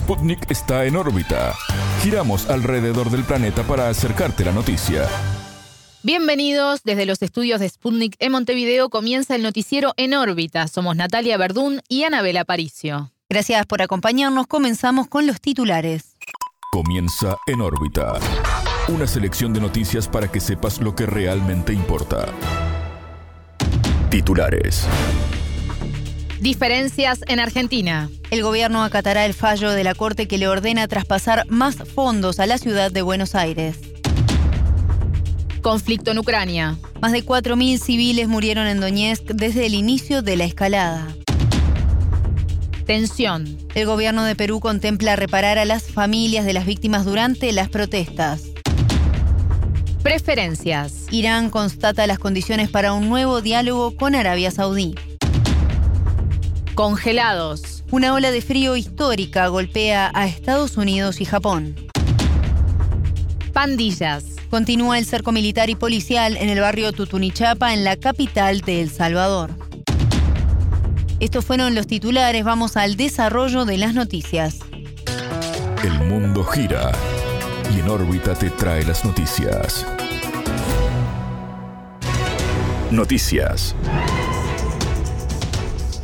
Sputnik está en órbita. Giramos alrededor del planeta para acercarte la noticia. Bienvenidos desde los estudios de Sputnik en Montevideo. Comienza el noticiero En órbita. Somos Natalia Verdún y Anabela Paricio. Gracias por acompañarnos. Comenzamos con los titulares. Comienza En órbita. Una selección de noticias para que sepas lo que realmente importa. Titulares. Diferencias en Argentina. El gobierno acatará el fallo de la Corte que le ordena traspasar más fondos a la ciudad de Buenos Aires. Conflicto en Ucrania. Más de 4.000 civiles murieron en Donetsk desde el inicio de la escalada. Tensión. El gobierno de Perú contempla reparar a las familias de las víctimas durante las protestas. Preferencias. Irán constata las condiciones para un nuevo diálogo con Arabia Saudí. Congelados. Una ola de frío histórica golpea a Estados Unidos y Japón. Pandillas. Continúa el cerco militar y policial en el barrio Tutunichapa, en la capital de El Salvador. Estos fueron los titulares. Vamos al desarrollo de las noticias. El mundo gira y en órbita te trae las noticias. Noticias.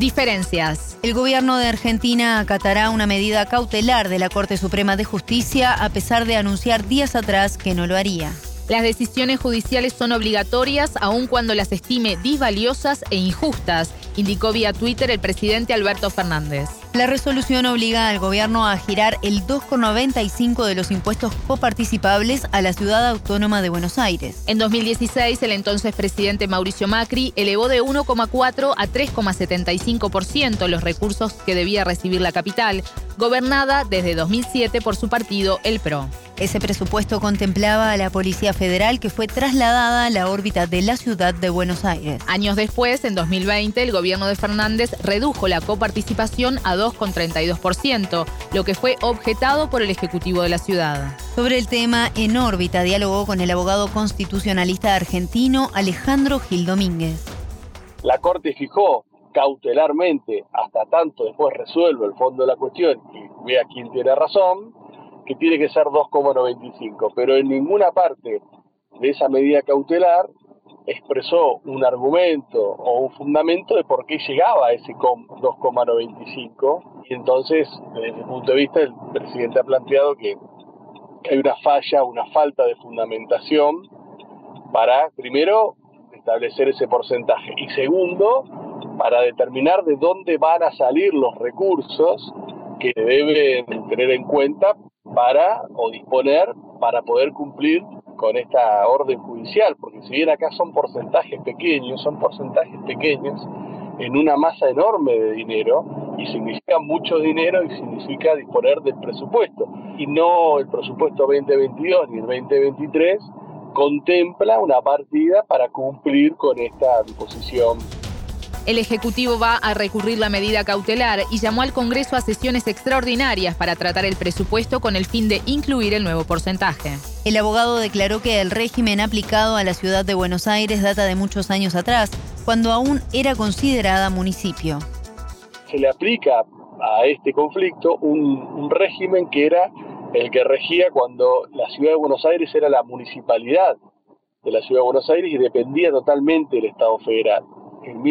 Diferencias. El gobierno de Argentina acatará una medida cautelar de la Corte Suprema de Justicia a pesar de anunciar días atrás que no lo haría. Las decisiones judiciales son obligatorias aun cuando las estime disvaliosas e injustas, indicó vía Twitter el presidente Alberto Fernández. La resolución obliga al gobierno a girar el 2,95 de los impuestos coparticipables a la ciudad autónoma de Buenos Aires. En 2016, el entonces presidente Mauricio Macri elevó de 1,4 a 3,75% los recursos que debía recibir la capital, gobernada desde 2007 por su partido, el PRO. Ese presupuesto contemplaba a la Policía Federal que fue trasladada a la órbita de la ciudad de Buenos Aires. Años después, en 2020, el gobierno de Fernández redujo la coparticipación a 2,32%, lo que fue objetado por el Ejecutivo de la ciudad. Sobre el tema, en órbita dialogó con el abogado constitucionalista argentino Alejandro Gil Domínguez. La Corte fijó cautelarmente, hasta tanto después resuelve el fondo de la cuestión y vea quién tiene razón, que tiene que ser 2,95, pero en ninguna parte de esa medida cautelar expresó un argumento o un fundamento de por qué llegaba a ese 2,95 y entonces desde ese punto de vista el presidente ha planteado que hay una falla, una falta de fundamentación para primero establecer ese porcentaje y segundo para determinar de dónde van a salir los recursos que deben tener en cuenta para o disponer para poder cumplir con esta orden judicial, porque si bien acá son porcentajes pequeños, son porcentajes pequeños en una masa enorme de dinero y significa mucho dinero y significa disponer del presupuesto. Y no el presupuesto 2022 ni el 2023 contempla una partida para cumplir con esta disposición el Ejecutivo va a recurrir la medida cautelar y llamó al Congreso a sesiones extraordinarias para tratar el presupuesto con el fin de incluir el nuevo porcentaje. El abogado declaró que el régimen aplicado a la ciudad de Buenos Aires data de muchos años atrás, cuando aún era considerada municipio. Se le aplica a este conflicto un, un régimen que era el que regía cuando la ciudad de Buenos Aires era la municipalidad de la ciudad de Buenos Aires y dependía totalmente del Estado federal en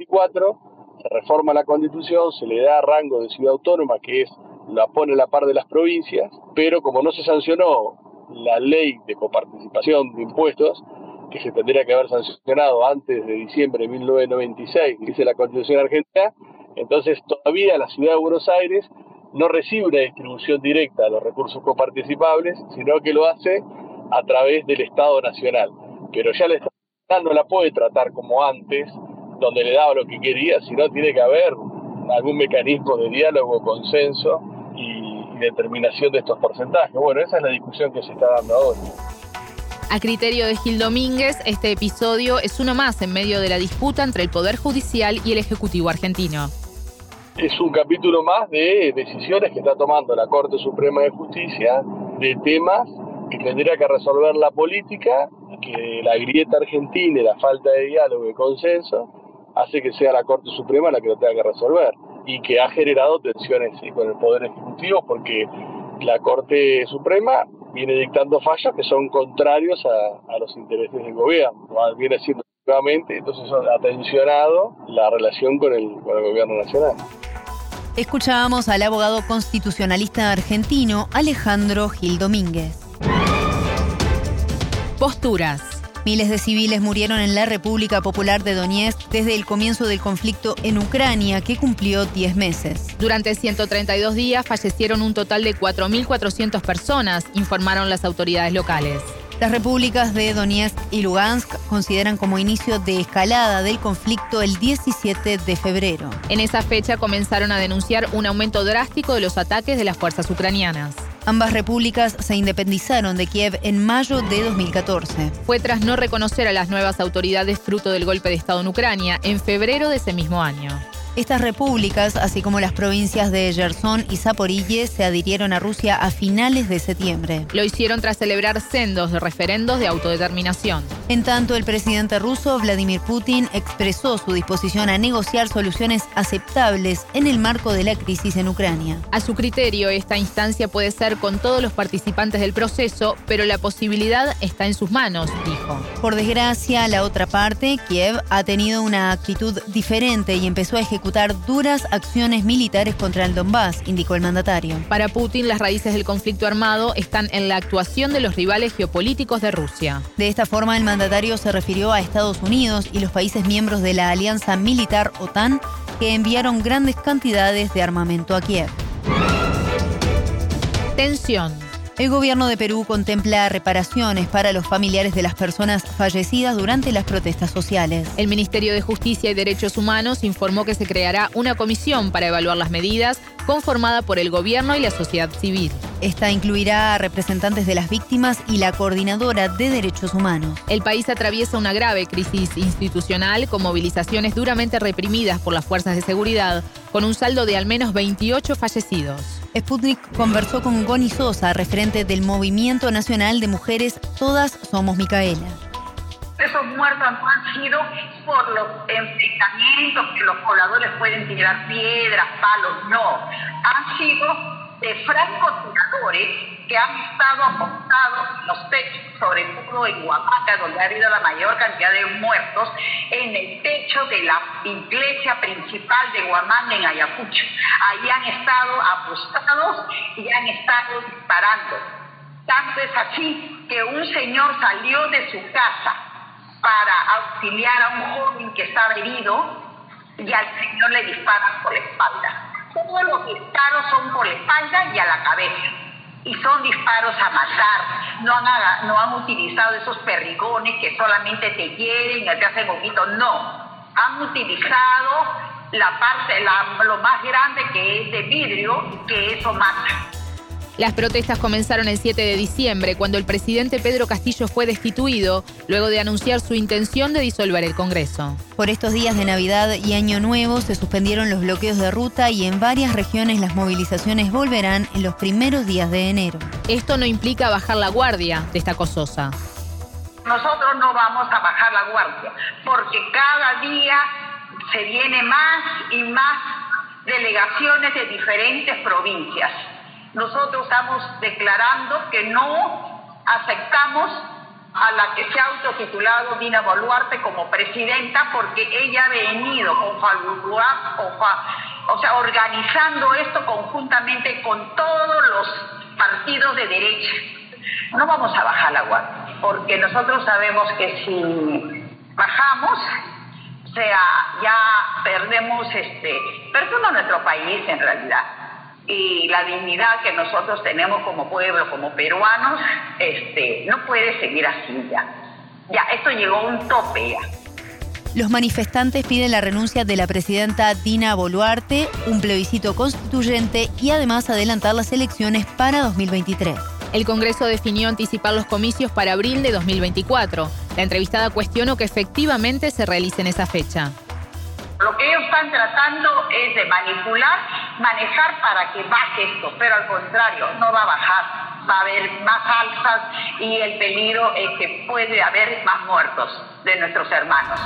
1924 se reforma la constitución, se le da rango de ciudad autónoma, que es la pone a la par de las provincias, pero como no se sancionó la ley de coparticipación de impuestos, que se tendría que haber sancionado antes de diciembre de 1996, dice la Constitución Argentina, entonces todavía la ciudad de Buenos Aires no recibe una distribución directa de los recursos coparticipables, sino que lo hace a través del Estado Nacional. Pero ya el Estado no la puede tratar como antes, donde le daba lo que quería, sino tiene que haber algún mecanismo de diálogo, consenso y, determinación de estos porcentajes. Bueno, esa es la discusión que se está dando ahora. A criterio de Gil Domínguez, este episodio es uno más en medio de la disputa entre el Poder Judicial y el Ejecutivo argentino. Es un capítulo más de decisiones que está tomando la Corte Suprema de Justicia de temas que tendría que resolver la política que la grieta argentina y la falta de diálogo y consenso hace que sea la Corte Suprema la que lo tenga que resolver. y que ha generado tensiones con el Poder Ejecutivo porque la Corte Suprema viene dictando fallos que son contrarios a, los intereses del gobierno, viene siendo nuevamente, entonces ha tensionado la relación con el, con el gobierno nacional. Escuchábamos al abogado constitucionalista argentino Alejandro Gil Domínguez. Posturas. Miles de civiles murieron en la República Popular de Donetsk desde el comienzo del conflicto en Ucrania, que cumplió 10 meses. Durante 132 días fallecieron un total de 4.400 personas, informaron las autoridades locales. Las repúblicas de Donetsk y Lugansk consideran como inicio de escalada del conflicto el 17 de febrero. En esa fecha comenzaron a denunciar un aumento drástico de los ataques de las fuerzas ucranianas. Ambas repúblicas se independizaron de Kiev en mayo de 2014. Fue tras no reconocer a las nuevas autoridades fruto del golpe de Estado en Ucrania en febrero de ese mismo año. Estas repúblicas, así como las provincias de Gerson y Zaporille, se adhirieron a Rusia a finales de septiembre. Lo hicieron tras celebrar sendos de referendos de autodeterminación. En tanto, el presidente ruso Vladimir Putin expresó su disposición a negociar soluciones aceptables en el marco de la crisis en Ucrania. A su criterio, esta instancia puede ser con todos los participantes del proceso, pero la posibilidad está en sus manos, dijo. Por desgracia, la otra parte, Kiev, ha tenido una actitud diferente y empezó a ejecutar duras acciones militares contra el Donbass, indicó el mandatario. Para Putin, las raíces del conflicto armado están en la actuación de los rivales geopolíticos de Rusia. De esta forma, el mandatario se refirió a Estados Unidos y los países miembros de la alianza militar OTAN que enviaron grandes cantidades de armamento a Kiev. Tensión. El gobierno de Perú contempla reparaciones para los familiares de las personas fallecidas durante las protestas sociales. El Ministerio de Justicia y Derechos Humanos informó que se creará una comisión para evaluar las medidas conformada por el gobierno y la sociedad civil. Esta incluirá a representantes de las víctimas y la coordinadora de derechos humanos. El país atraviesa una grave crisis institucional con movilizaciones duramente reprimidas por las fuerzas de seguridad, con un saldo de al menos 28 fallecidos. Sputnik conversó con Goni Sosa, referente del Movimiento Nacional de Mujeres Todas Somos Micaela. Esos muertos no han sido por los enfrentamientos que los pobladores pueden tirar piedras, palos, no. Han sido de francotiradores que han estado apostados en los techos, sobre todo en Huamaca, donde ha habido la mayor cantidad de muertos, en el techo de la iglesia principal de Huamán en Ayacucho. Ahí han estado apostados y han estado disparando. Tanto es así que un señor salió de su casa para auxiliar a un joven que estaba herido y al señor le disparan por la espalda. Todos los disparos son por la espalda y a la cabeza. Y son disparos a matar. No han, no han utilizado esos perrigones que solamente te hieren y te hacen poquito. No. Han utilizado la parte, la, lo más grande que es de vidrio, que eso mata. Las protestas comenzaron el 7 de diciembre, cuando el presidente Pedro Castillo fue destituido, luego de anunciar su intención de disolver el Congreso. Por estos días de Navidad y Año Nuevo se suspendieron los bloqueos de ruta y en varias regiones las movilizaciones volverán en los primeros días de enero. Esto no implica bajar la guardia, destacó Sosa. Nosotros no vamos a bajar la guardia, porque cada día se viene más y más delegaciones de diferentes provincias nosotros estamos declarando que no aceptamos a la que se ha autotitulado Dina Boluarte como presidenta porque ella ha venido con o sea, organizando esto conjuntamente con todos los partidos de derecha. No vamos a bajar la guardia, porque nosotros sabemos que si bajamos, o sea, ya perdemos, este, perdemos nuestro país en realidad y la dignidad que nosotros tenemos como pueblo, como peruanos, este, no puede seguir así ya. Ya, esto llegó a un tope ya. Los manifestantes piden la renuncia de la presidenta Dina Boluarte, un plebiscito constituyente y además adelantar las elecciones para 2023. El Congreso definió anticipar los comicios para abril de 2024. La entrevistada cuestionó que efectivamente se realicen esa fecha. Lo que ellos están tratando es de manipular, manejar para que baje esto, pero al contrario, no va a bajar. Va a haber más alzas y el peligro es que puede haber más muertos de nuestros hermanos.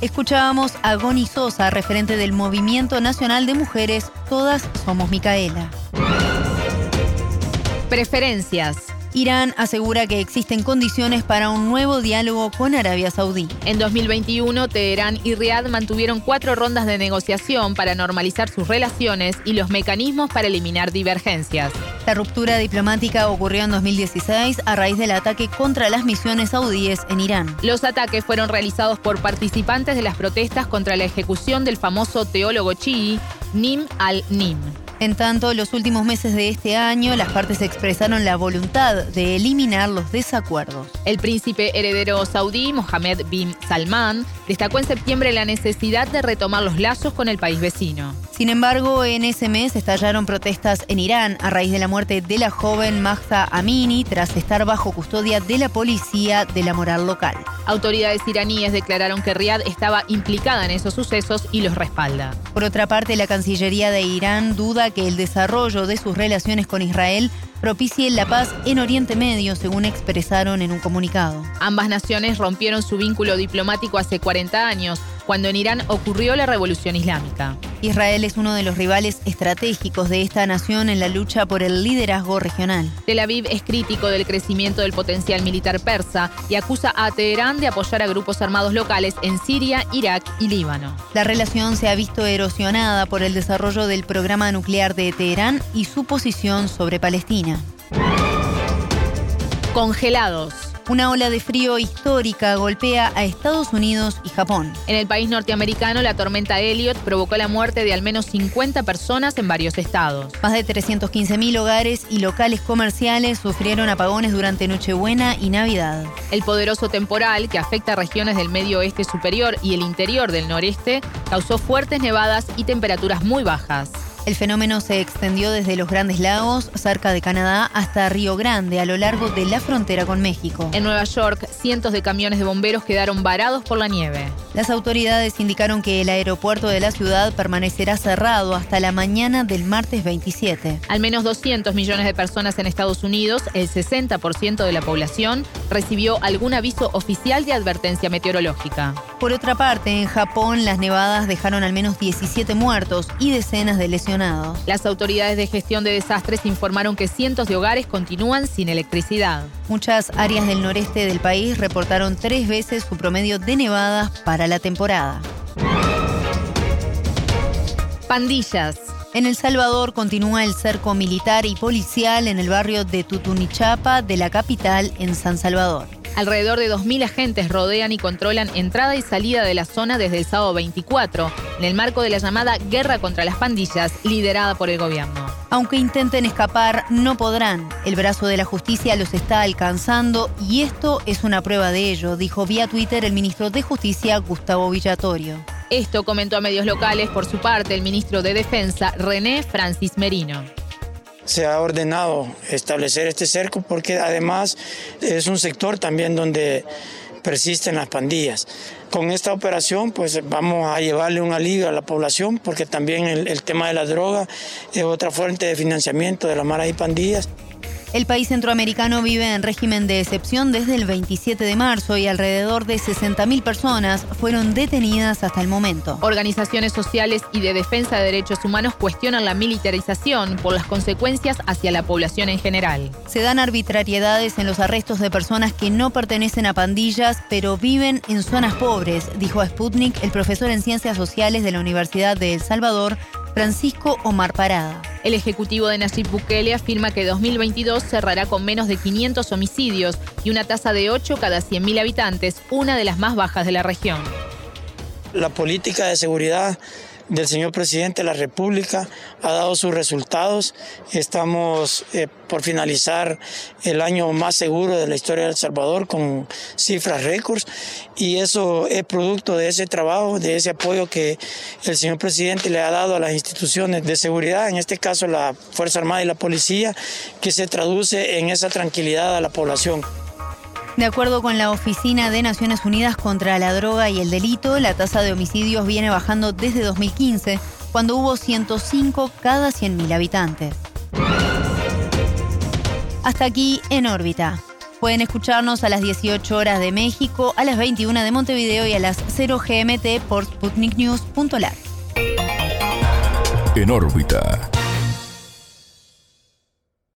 Escuchábamos a Goni Sosa, referente del Movimiento Nacional de Mujeres Todas Somos Micaela. Preferencias. Irán asegura que existen condiciones para un nuevo diálogo con Arabia Saudí. En 2021, Teherán y Riad mantuvieron cuatro rondas de negociación para normalizar sus relaciones y los mecanismos para eliminar divergencias. La ruptura diplomática ocurrió en 2016 a raíz del ataque contra las misiones saudíes en Irán. Los ataques fueron realizados por participantes de las protestas contra la ejecución del famoso teólogo chií Nim al-Nim. En tanto, los últimos meses de este año, las partes expresaron la voluntad de eliminar los desacuerdos. El príncipe heredero saudí, Mohammed bin Salman, destacó en septiembre la necesidad de retomar los lazos con el país vecino. Sin embargo, en ese mes estallaron protestas en Irán a raíz de la muerte de la joven Mahsa Amini tras estar bajo custodia de la policía de la moral local. Autoridades iraníes declararon que Riad estaba implicada en esos sucesos y los respalda. Por otra parte, la Cancillería de Irán duda que el desarrollo de sus relaciones con Israel propicie la paz en Oriente Medio, según expresaron en un comunicado. Ambas naciones rompieron su vínculo diplomático hace 40 años, cuando en Irán ocurrió la revolución islámica. Israel es uno de los rivales estratégicos de esta nación en la lucha por el liderazgo regional. Tel Aviv es crítico del crecimiento del potencial militar persa y acusa a Teherán de apoyar a grupos armados locales en Siria, Irak y Líbano. La relación se ha visto erosionada por el desarrollo del programa nuclear de Teherán y su posición sobre Palestina. Congelados. Una ola de frío histórica golpea a Estados Unidos y Japón. En el país norteamericano, la tormenta Elliot provocó la muerte de al menos 50 personas en varios estados. Más de 315.000 hogares y locales comerciales sufrieron apagones durante Nochebuena y Navidad. El poderoso temporal, que afecta a regiones del medio oeste superior y el interior del noreste, causó fuertes nevadas y temperaturas muy bajas. El fenómeno se extendió desde los Grandes Lagos, cerca de Canadá, hasta Río Grande, a lo largo de la frontera con México. En Nueva York, cientos de camiones de bomberos quedaron varados por la nieve. Las autoridades indicaron que el aeropuerto de la ciudad permanecerá cerrado hasta la mañana del martes 27. Al menos 200 millones de personas en Estados Unidos, el 60% de la población, recibió algún aviso oficial de advertencia meteorológica. Por otra parte, en Japón las nevadas dejaron al menos 17 muertos y decenas de lesionados las autoridades de gestión de desastres informaron que cientos de hogares continúan sin electricidad. Muchas áreas del noreste del país reportaron tres veces su promedio de nevadas para la temporada. Pandillas. En El Salvador continúa el cerco militar y policial en el barrio de Tutunichapa de la capital en San Salvador. Alrededor de 2.000 agentes rodean y controlan entrada y salida de la zona desde el sábado 24, en el marco de la llamada Guerra contra las Pandillas, liderada por el gobierno. Aunque intenten escapar, no podrán. El brazo de la justicia los está alcanzando y esto es una prueba de ello, dijo vía Twitter el ministro de Justicia, Gustavo Villatorio. Esto comentó a medios locales por su parte el ministro de Defensa, René Francis Merino se ha ordenado establecer este cerco porque además es un sector también donde persisten las pandillas. Con esta operación pues vamos a llevarle un alivio a la población porque también el, tema de la droga es otra fuente de financiamiento de las maras y pandillas. El país centroamericano vive en régimen de excepción desde el 27 de marzo y alrededor de 60.000 personas fueron detenidas hasta el momento. Organizaciones sociales y de defensa de derechos humanos cuestionan la militarización por las consecuencias hacia la población en general. Se dan arbitrariedades en los arrestos de personas que no pertenecen a pandillas, pero viven en zonas pobres, dijo a Sputnik el profesor en Ciencias Sociales de la Universidad de El Salvador, Francisco Omar Parada. El ejecutivo de Nayib Bukele afirma que 2022 cerrará con menos de 500 homicidios y una tasa de 8 cada 100.000 habitantes, una de las más bajas de la región. La política de seguridad del señor presidente de la República ha dado sus resultados. Estamos eh, por finalizar el año más seguro de la historia de El Salvador con cifras récords y eso es producto de ese trabajo, de ese apoyo que el señor presidente le ha dado a las instituciones de seguridad, en este caso la Fuerza Armada y la Policía, que se traduce en esa tranquilidad a la población. De acuerdo con la Oficina de Naciones Unidas contra la Droga y el Delito, la tasa de homicidios viene bajando desde 2015, cuando hubo 105 cada 100.000 habitantes. Hasta aquí en órbita. Pueden escucharnos a las 18 horas de México, a las 21 de Montevideo y a las 0 GMT por sputniknews.lat. En órbita.